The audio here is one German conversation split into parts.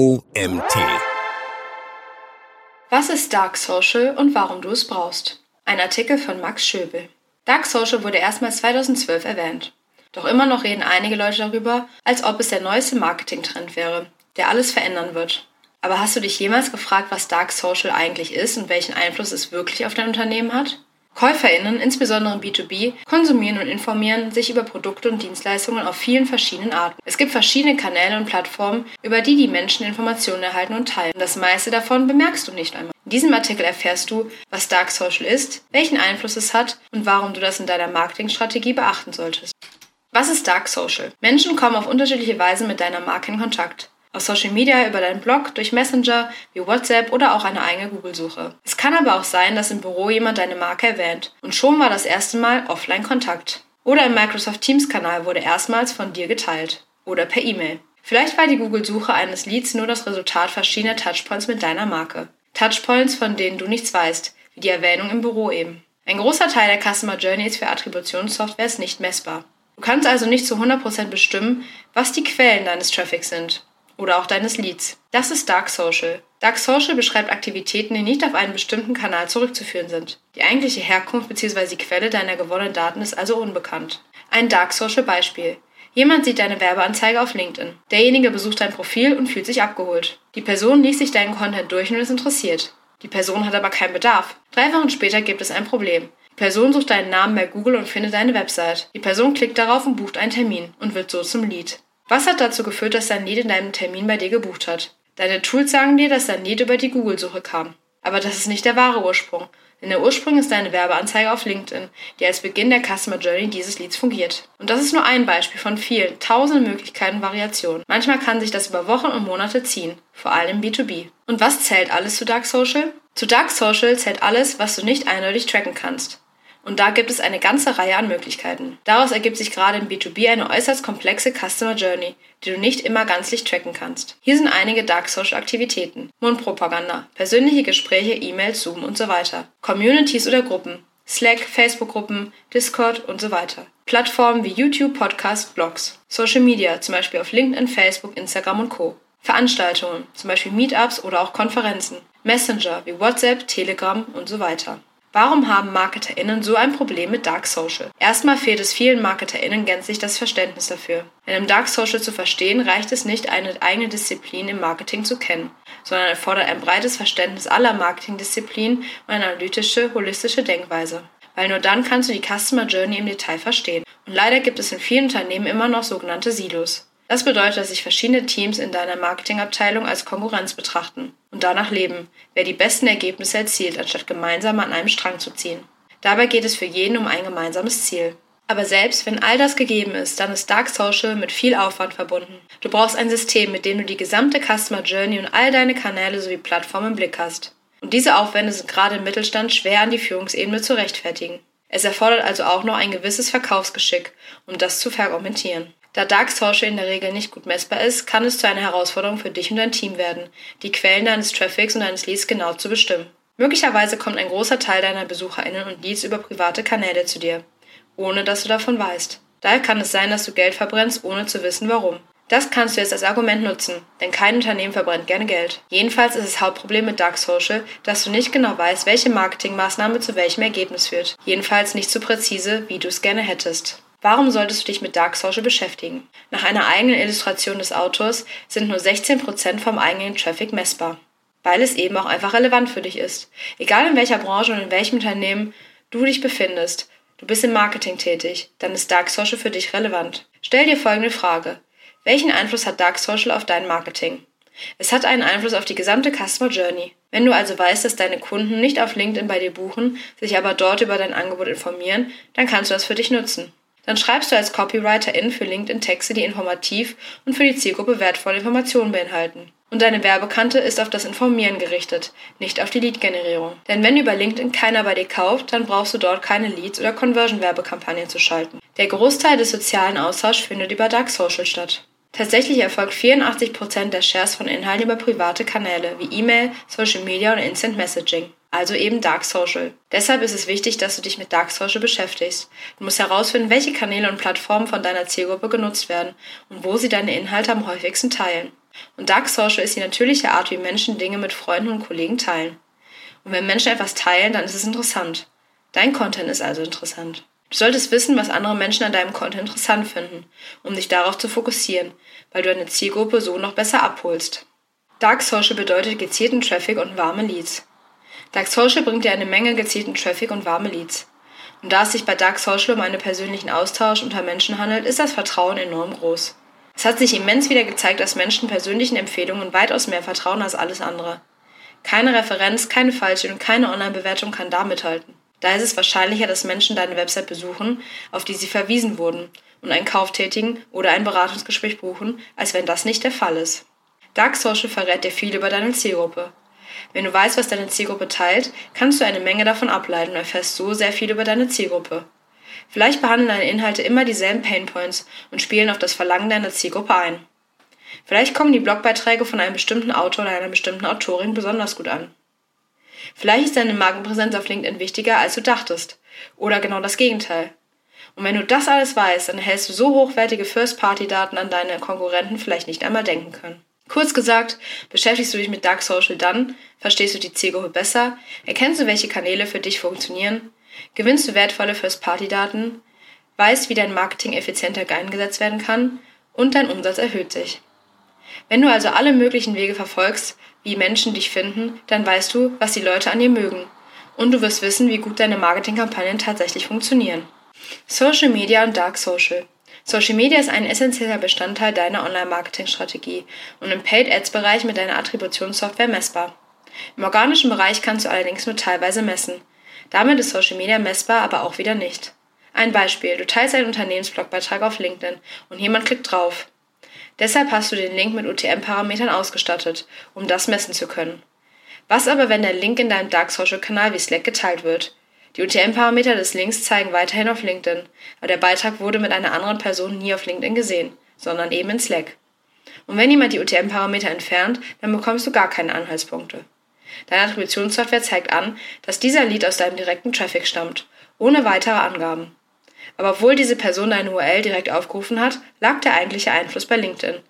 OMT. Was ist Dark Social und warum du es brauchst? Ein Artikel von Max Schöbel. Dark Social wurde erstmals 2012 erwähnt. Doch immer noch reden einige Leute darüber, als ob es der neueste Marketingtrend wäre, der alles verändern wird. Aber hast du dich jemals gefragt, was Dark Social eigentlich ist und welchen Einfluss es wirklich auf dein Unternehmen hat? KäuferInnen, insbesondere im B2B, konsumieren und informieren sich über Produkte und Dienstleistungen auf vielen verschiedenen Arten. Es gibt verschiedene Kanäle und Plattformen, über die die Menschen Informationen erhalten und teilen. Das meiste davon bemerkst du nicht einmal. In diesem Artikel erfährst du, was Dark Social ist, welchen Einfluss es hat und warum du das in deiner Marketingstrategie beachten solltest. Was ist Dark Social? Menschen kommen auf unterschiedliche Weise mit deiner Marke in Kontakt. Auf Social Media, über deinen Blog, durch Messenger, wie WhatsApp oder auch eine eigene Google-Suche. Es kann aber auch sein, dass im Büro jemand deine Marke erwähnt und schon war das erste Mal Offline-Kontakt. Oder im Microsoft Teams-Kanal wurde erstmals von dir geteilt. Oder per E-Mail. Vielleicht war die Google-Suche eines Leads nur das Resultat verschiedener Touchpoints mit deiner Marke. Touchpoints, von denen du nichts weißt, wie die Erwähnung im Büro eben. Ein großer Teil der Customer Journeys für Attributionssoftware ist nicht messbar. Du kannst also nicht zu 100% bestimmen, was die Quellen deines Traffics sind oder auch deines Leads. Das ist Dark Social. Dark Social beschreibt Aktivitäten, die nicht auf einen bestimmten Kanal zurückzuführen sind. Die eigentliche Herkunft bzw. die Quelle deiner gewonnenen Daten ist also unbekannt. Ein Dark Social Beispiel. Jemand sieht deine Werbeanzeige auf LinkedIn. Derjenige besucht dein Profil und fühlt sich abgeholt. Die Person liest sich deinen Content durch und ist interessiert. Die Person hat aber keinen Bedarf. Drei Wochen später gibt es ein Problem. Die Person sucht deinen Namen bei Google und findet deine Website. Die Person klickt darauf und bucht einen Termin und wird so zum Lead. Was hat dazu geführt, dass dein Lead in deinem Termin bei dir gebucht hat? Deine Tools sagen dir, dass dein Lead über die Google-Suche kam. Aber das ist nicht der wahre Ursprung. Denn der Ursprung ist deine Werbeanzeige auf LinkedIn, die als Beginn der Customer Journey dieses Leads fungiert. Und das ist nur ein Beispiel von vielen, tausenden Möglichkeiten und Variationen. Manchmal kann sich das über Wochen und Monate ziehen, vor allem im B2B. Und was zählt alles zu Dark Social? Zu Dark Social zählt alles, was du nicht eindeutig tracken kannst. Und da gibt es eine ganze Reihe an Möglichkeiten. Daraus ergibt sich gerade im B2B eine äußerst komplexe Customer Journey, die du nicht immer ganzlich tracken kannst. Hier sind einige Dark Social Aktivitäten. Mundpropaganda, persönliche Gespräche, E-Mails, Zoom und so weiter. Communities oder Gruppen. Slack, Facebook-Gruppen, Discord und so weiter. Plattformen wie YouTube, Podcasts, Blogs. Social Media, zum Beispiel auf LinkedIn, Facebook, Instagram und Co. Veranstaltungen, zum Beispiel Meetups oder auch Konferenzen. Messenger wie WhatsApp, Telegram und so weiter. Warum haben MarketerInnen so ein Problem mit Dark Social? Erstmal fehlt es vielen MarketerInnen gänzlich das Verständnis dafür. Denn im Dark Social zu verstehen, reicht es nicht, eine eigene Disziplin im Marketing zu kennen, sondern erfordert ein breites Verständnis aller Marketingdisziplinen und eine analytische, holistische Denkweise. Weil nur dann kannst du die Customer Journey im Detail verstehen. Und leider gibt es in vielen Unternehmen immer noch sogenannte Silos. Das bedeutet, dass sich verschiedene Teams in deiner Marketingabteilung als Konkurrenz betrachten und danach leben, wer die besten Ergebnisse erzielt, anstatt gemeinsam an einem Strang zu ziehen. Dabei geht es für jeden um ein gemeinsames Ziel. Aber selbst wenn all das gegeben ist, dann ist Dark Social mit viel Aufwand verbunden. Du brauchst ein System, mit dem du die gesamte Customer Journey und all deine Kanäle sowie Plattformen im Blick hast. Und diese Aufwände sind gerade im Mittelstand schwer an die Führungsebene zu rechtfertigen. Es erfordert also auch noch ein gewisses Verkaufsgeschick, um das zu verargumentieren. Da Dark Social in der Regel nicht gut messbar ist, kann es zu einer Herausforderung für dich und dein Team werden, die Quellen deines Traffics und deines Leads genau zu bestimmen. Möglicherweise kommt ein großer Teil deiner BesucherInnen und Leads über private Kanäle zu dir, ohne dass du davon weißt. Daher kann es sein, dass du Geld verbrennst, ohne zu wissen warum. Das kannst du jetzt als Argument nutzen, denn kein Unternehmen verbrennt gerne Geld. Jedenfalls ist das Hauptproblem mit Dark Social, dass du nicht genau weißt, welche Marketingmaßnahme zu welchem Ergebnis führt. Jedenfalls nicht so präzise, wie du es gerne hättest. Warum solltest du dich mit Dark Social beschäftigen? Nach einer eigenen Illustration des Autors sind nur 16% vom eigenen Traffic messbar. Weil es eben auch einfach relevant für dich ist. Egal in welcher Branche und in welchem Unternehmen du dich befindest, du bist im Marketing tätig, dann ist Dark Social für dich relevant. Stell dir folgende Frage. Welchen Einfluss hat Dark Social auf dein Marketing? Es hat einen Einfluss auf die gesamte Customer Journey. Wenn du also weißt, dass deine Kunden nicht auf LinkedIn bei dir buchen, sich aber dort über dein Angebot informieren, dann kannst du das für dich nutzen. Dann schreibst du als Copywriterin für LinkedIn Texte, die informativ und für die Zielgruppe wertvolle Informationen beinhalten. Und deine Werbekante ist auf das Informieren gerichtet, nicht auf die Lead-Generierung. Denn wenn über LinkedIn keiner bei dir kauft, dann brauchst du dort keine Leads- oder Conversion-Werbekampagnen zu schalten. Der Großteil des sozialen Austauschs findet über Dark Social statt. Tatsächlich erfolgt 84% der Shares von Inhalten über private Kanäle wie E-Mail, Social Media und Instant Messaging also eben Dark Social. Deshalb ist es wichtig, dass du dich mit Dark Social beschäftigst. Du musst herausfinden, welche Kanäle und Plattformen von deiner Zielgruppe genutzt werden und wo sie deine Inhalte am häufigsten teilen. Und Dark Social ist die natürliche Art, wie Menschen Dinge mit Freunden und Kollegen teilen. Und wenn Menschen etwas teilen, dann ist es interessant. Dein Content ist also interessant. Du solltest wissen, was andere Menschen an deinem Content interessant finden, um dich darauf zu fokussieren, weil du deine Zielgruppe so noch besser abholst. Dark Social bedeutet gezielten Traffic und warme Leads. Dark Social bringt dir eine Menge gezielten Traffic und warme Leads. Und da es sich bei Dark Social um einen persönlichen Austausch unter Menschen handelt, ist das Vertrauen enorm groß. Es hat sich immens wieder gezeigt, dass Menschen persönlichen Empfehlungen weitaus mehr vertrauen als alles andere. Keine Referenz, keine falsche und keine Online-Bewertung kann da mithalten. Da ist es wahrscheinlicher, dass Menschen deine Website besuchen, auf die sie verwiesen wurden, und einen Kauf tätigen oder ein Beratungsgespräch buchen, als wenn das nicht der Fall ist. Dark Social verrät dir viel über deine Zielgruppe. Wenn du weißt, was deine Zielgruppe teilt, kannst du eine Menge davon ableiten und erfährst so sehr viel über deine Zielgruppe. Vielleicht behandeln deine Inhalte immer dieselben Painpoints und spielen auf das Verlangen deiner Zielgruppe ein. Vielleicht kommen die Blogbeiträge von einem bestimmten Autor oder einer bestimmten Autorin besonders gut an. Vielleicht ist deine Markenpräsenz auf LinkedIn wichtiger, als du dachtest. Oder genau das Gegenteil. Und wenn du das alles weißt, dann erhältst du so hochwertige First-Party-Daten, an deine Konkurrenten vielleicht nicht einmal denken können. Kurz gesagt, beschäftigst du dich mit Dark Social dann, verstehst du die Zielgruppe besser, erkennst du, welche Kanäle für dich funktionieren, gewinnst du wertvolle First-Party-Daten, weißt, wie dein Marketing effizienter eingesetzt werden kann und dein Umsatz erhöht sich. Wenn du also alle möglichen Wege verfolgst, wie Menschen dich finden, dann weißt du, was die Leute an dir mögen. Und du wirst wissen, wie gut deine Marketingkampagnen tatsächlich funktionieren. Social Media und Dark Social. Social Media ist ein essentieller Bestandteil deiner Online-Marketing-Strategie und im Paid-Ads-Bereich mit deiner Attributionssoftware messbar. Im organischen Bereich kannst du allerdings nur teilweise messen. Damit ist Social Media messbar, aber auch wieder nicht. Ein Beispiel, du teilst einen Unternehmensblogbeitrag auf LinkedIn und jemand klickt drauf. Deshalb hast du den Link mit UTM-Parametern ausgestattet, um das messen zu können. Was aber, wenn der Link in deinem Dark Social Kanal wie Slack geteilt wird? Die UTM-Parameter des Links zeigen weiterhin auf LinkedIn, aber der Beitrag wurde mit einer anderen Person nie auf LinkedIn gesehen, sondern eben in Slack. Und wenn jemand die UTM-Parameter entfernt, dann bekommst du gar keine Anhaltspunkte. Deine Attributionssoftware zeigt an, dass dieser Lead aus deinem direkten Traffic stammt, ohne weitere Angaben. Aber obwohl diese Person deine URL direkt aufgerufen hat, lag der eigentliche Einfluss bei LinkedIn.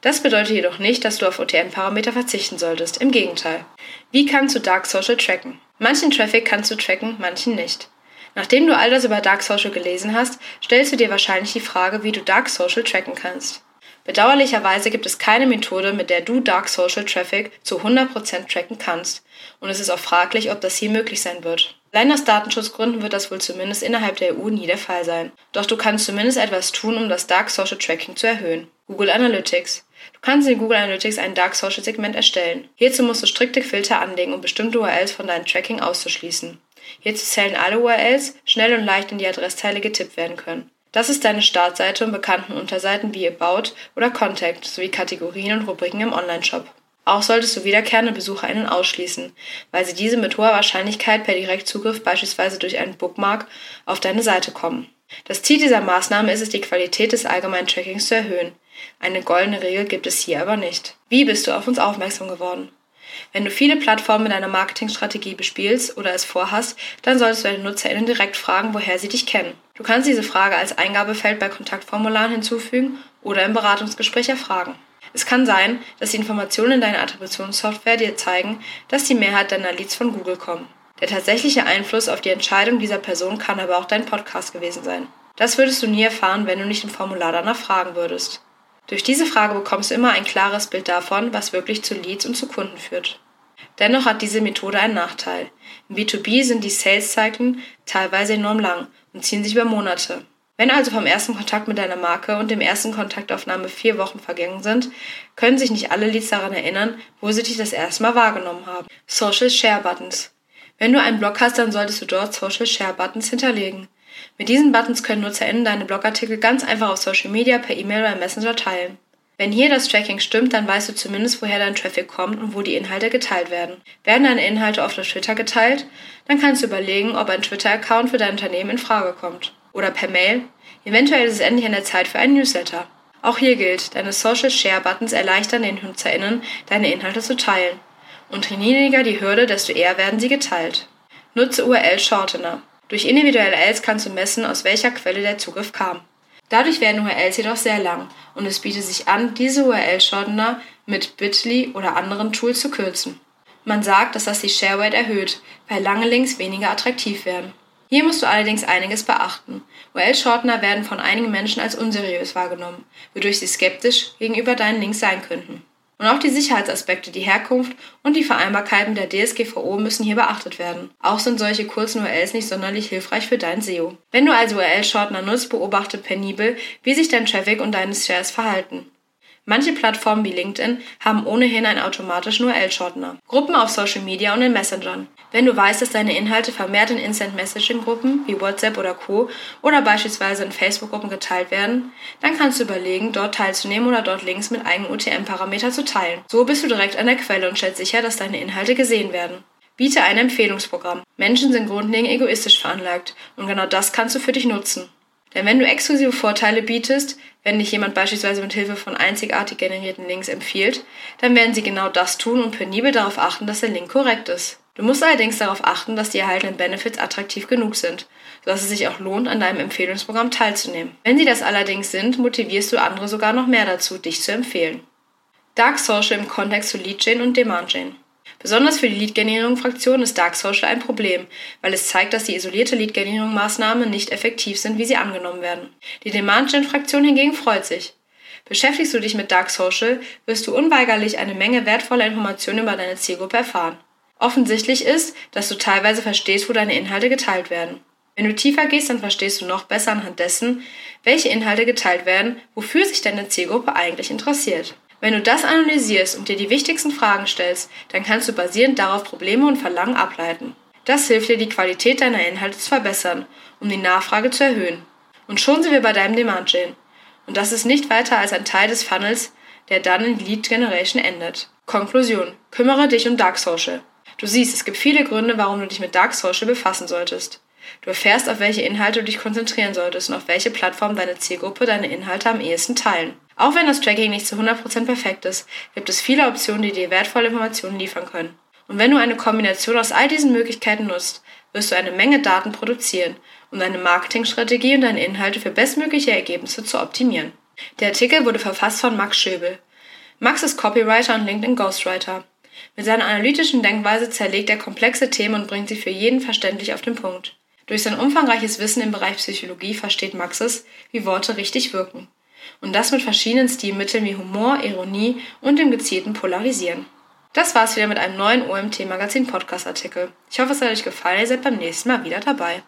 Das bedeutet jedoch nicht, dass du auf OTM-Parameter verzichten solltest. Im Gegenteil. Wie kannst du Dark Social tracken? Manchen Traffic kannst du tracken, manchen nicht. Nachdem du all das über Dark Social gelesen hast, stellst du dir wahrscheinlich die Frage, wie du Dark Social tracken kannst. Bedauerlicherweise gibt es keine Methode, mit der du Dark Social Traffic zu 100% tracken kannst. Und es ist auch fraglich, ob das hier möglich sein wird. Allein aus Datenschutzgründen wird das wohl zumindest innerhalb der EU nie der Fall sein. Doch du kannst zumindest etwas tun, um das Dark Social Tracking zu erhöhen. Google Analytics. Du kannst in Google Analytics ein Dark Social Segment erstellen. Hierzu musst du strikte Filter anlegen, um bestimmte URLs von deinem Tracking auszuschließen. Hierzu zählen alle URLs, schnell und leicht in die Adresszeile getippt werden können. Das ist deine Startseite und bekannten Unterseiten wie About oder Contact sowie Kategorien und Rubriken im Onlineshop. Auch solltest du wiederkehrende BesucherInnen ausschließen, weil sie diese mit hoher Wahrscheinlichkeit per Direktzugriff beispielsweise durch einen Bookmark auf deine Seite kommen. Das Ziel dieser Maßnahme ist es, die Qualität des allgemeinen Trackings zu erhöhen. Eine goldene Regel gibt es hier aber nicht. Wie bist du auf uns aufmerksam geworden? Wenn du viele Plattformen in deiner Marketingstrategie bespielst oder es vorhast, dann solltest du deine NutzerInnen direkt fragen, woher sie dich kennen. Du kannst diese Frage als Eingabefeld bei Kontaktformularen hinzufügen oder im Beratungsgespräch erfragen. Es kann sein, dass die Informationen in deiner Attributionssoftware dir zeigen, dass die Mehrheit deiner Leads von Google kommen. Der tatsächliche Einfluss auf die Entscheidung dieser Person kann aber auch dein Podcast gewesen sein. Das würdest du nie erfahren, wenn du nicht im Formular danach fragen würdest. Durch diese Frage bekommst du immer ein klares Bild davon, was wirklich zu Leads und zu Kunden führt. Dennoch hat diese Methode einen Nachteil. Im B2B sind die Sales-Zyklen teilweise enorm lang und ziehen sich über Monate. Wenn also vom ersten Kontakt mit deiner Marke und dem ersten Kontaktaufnahme vier Wochen vergangen sind, können sich nicht alle Leads daran erinnern, wo sie dich das erste Mal wahrgenommen haben. Social Share Buttons. Wenn du einen Blog hast, dann solltest du dort Social Share Buttons hinterlegen. Mit diesen Buttons können NutzerInnen deine Blogartikel ganz einfach auf Social Media, per E-Mail oder Messenger teilen. Wenn hier das Tracking stimmt, dann weißt du zumindest, woher dein Traffic kommt und wo die Inhalte geteilt werden. Werden deine Inhalte oft auf Twitter geteilt, dann kannst du überlegen, ob ein Twitter-Account für dein Unternehmen in Frage kommt. Oder per Mail. Eventuell ist es endlich an der Zeit für einen Newsletter. Auch hier gilt, deine Social Share Buttons erleichtern den NutzerInnen, deine Inhalte zu teilen. Und je niedriger die Hürde, desto eher werden sie geteilt. Nutze URL Shortener. Durch individuelle Ls kannst du messen, aus welcher Quelle der Zugriff kam. Dadurch werden URLs jedoch sehr lang und es bietet sich an, diese URL-Shortener mit Bitly oder anderen Tools zu kürzen. Man sagt, dass das die Shareweight erhöht, weil lange Links weniger attraktiv werden. Hier musst du allerdings einiges beachten. URL-Shortener werden von einigen Menschen als unseriös wahrgenommen, wodurch sie skeptisch gegenüber deinen Links sein könnten. Und auch die Sicherheitsaspekte, die Herkunft und die Vereinbarkeiten der DSGVO müssen hier beachtet werden. Auch sind solche kurzen URLs nicht sonderlich hilfreich für dein SEO. Wenn du also URL-Shortener nutzt, beobachte penibel, wie sich dein Traffic und deine Shares verhalten. Manche Plattformen wie LinkedIn haben ohnehin einen automatischen URL-Shortener. Gruppen auf Social Media und in Messengern. Wenn du weißt, dass deine Inhalte vermehrt in Instant Messaging Gruppen wie WhatsApp oder Co. oder beispielsweise in Facebook-Gruppen geteilt werden, dann kannst du überlegen, dort teilzunehmen oder dort Links mit eigenen UTM-Parameter zu teilen. So bist du direkt an der Quelle und stellst sicher, dass deine Inhalte gesehen werden. Biete ein Empfehlungsprogramm. Menschen sind grundlegend egoistisch veranlagt und genau das kannst du für dich nutzen. Denn wenn du exklusive Vorteile bietest, wenn dich jemand beispielsweise mit Hilfe von einzigartig generierten Links empfiehlt, dann werden sie genau das tun und penibel darauf achten, dass der Link korrekt ist. Du musst allerdings darauf achten, dass die erhaltenen Benefits attraktiv genug sind, sodass es sich auch lohnt, an deinem Empfehlungsprogramm teilzunehmen. Wenn sie das allerdings sind, motivierst du andere sogar noch mehr dazu, dich zu empfehlen. Dark Social im Kontext zu Lead Chain und Demand Chain. Besonders für die Lead-Generierung-Fraktion ist Dark Social ein Problem, weil es zeigt, dass die isolierte Lead-Generierung-Maßnahme nicht effektiv sind, wie sie angenommen werden. Die Demand-Gen-Fraktion hingegen freut sich. Beschäftigst du dich mit Dark Social, wirst du unweigerlich eine Menge wertvoller Informationen über deine Zielgruppe erfahren. Offensichtlich ist, dass du teilweise verstehst, wo deine Inhalte geteilt werden. Wenn du tiefer gehst, dann verstehst du noch besser anhand dessen, welche Inhalte geteilt werden, wofür sich deine Zielgruppe eigentlich interessiert. Wenn du das analysierst und dir die wichtigsten Fragen stellst, dann kannst du basierend darauf Probleme und Verlangen ableiten. Das hilft dir, die Qualität deiner Inhalte zu verbessern, um die Nachfrage zu erhöhen. Und schon sind wir bei deinem Demand Chain. Und das ist nicht weiter als ein Teil des Funnels, der dann in Lead Generation endet. Konklusion. Kümmere dich um Dark Social. Du siehst, es gibt viele Gründe, warum du dich mit Dark Social befassen solltest. Du erfährst, auf welche Inhalte du dich konzentrieren solltest und auf welche Plattform deine Zielgruppe deine Inhalte am ehesten teilen. Auch wenn das Tracking nicht zu 100% perfekt ist, gibt es viele Optionen, die dir wertvolle Informationen liefern können. Und wenn du eine Kombination aus all diesen Möglichkeiten nutzt, wirst du eine Menge Daten produzieren, um deine Marketingstrategie und deine Inhalte für bestmögliche Ergebnisse zu optimieren. Der Artikel wurde verfasst von Max Schöbel. Max ist Copywriter und LinkedIn Ghostwriter. Mit seiner analytischen Denkweise zerlegt er komplexe Themen und bringt sie für jeden verständlich auf den Punkt. Durch sein umfangreiches Wissen im Bereich Psychologie versteht Max es, wie Worte richtig wirken. Und das mit verschiedenen Stilmitteln wie Humor, Ironie und dem gezielten Polarisieren. Das war's wieder mit einem neuen OMT Magazin Podcast Artikel. Ich hoffe, es hat euch gefallen. Ihr seid beim nächsten Mal wieder dabei.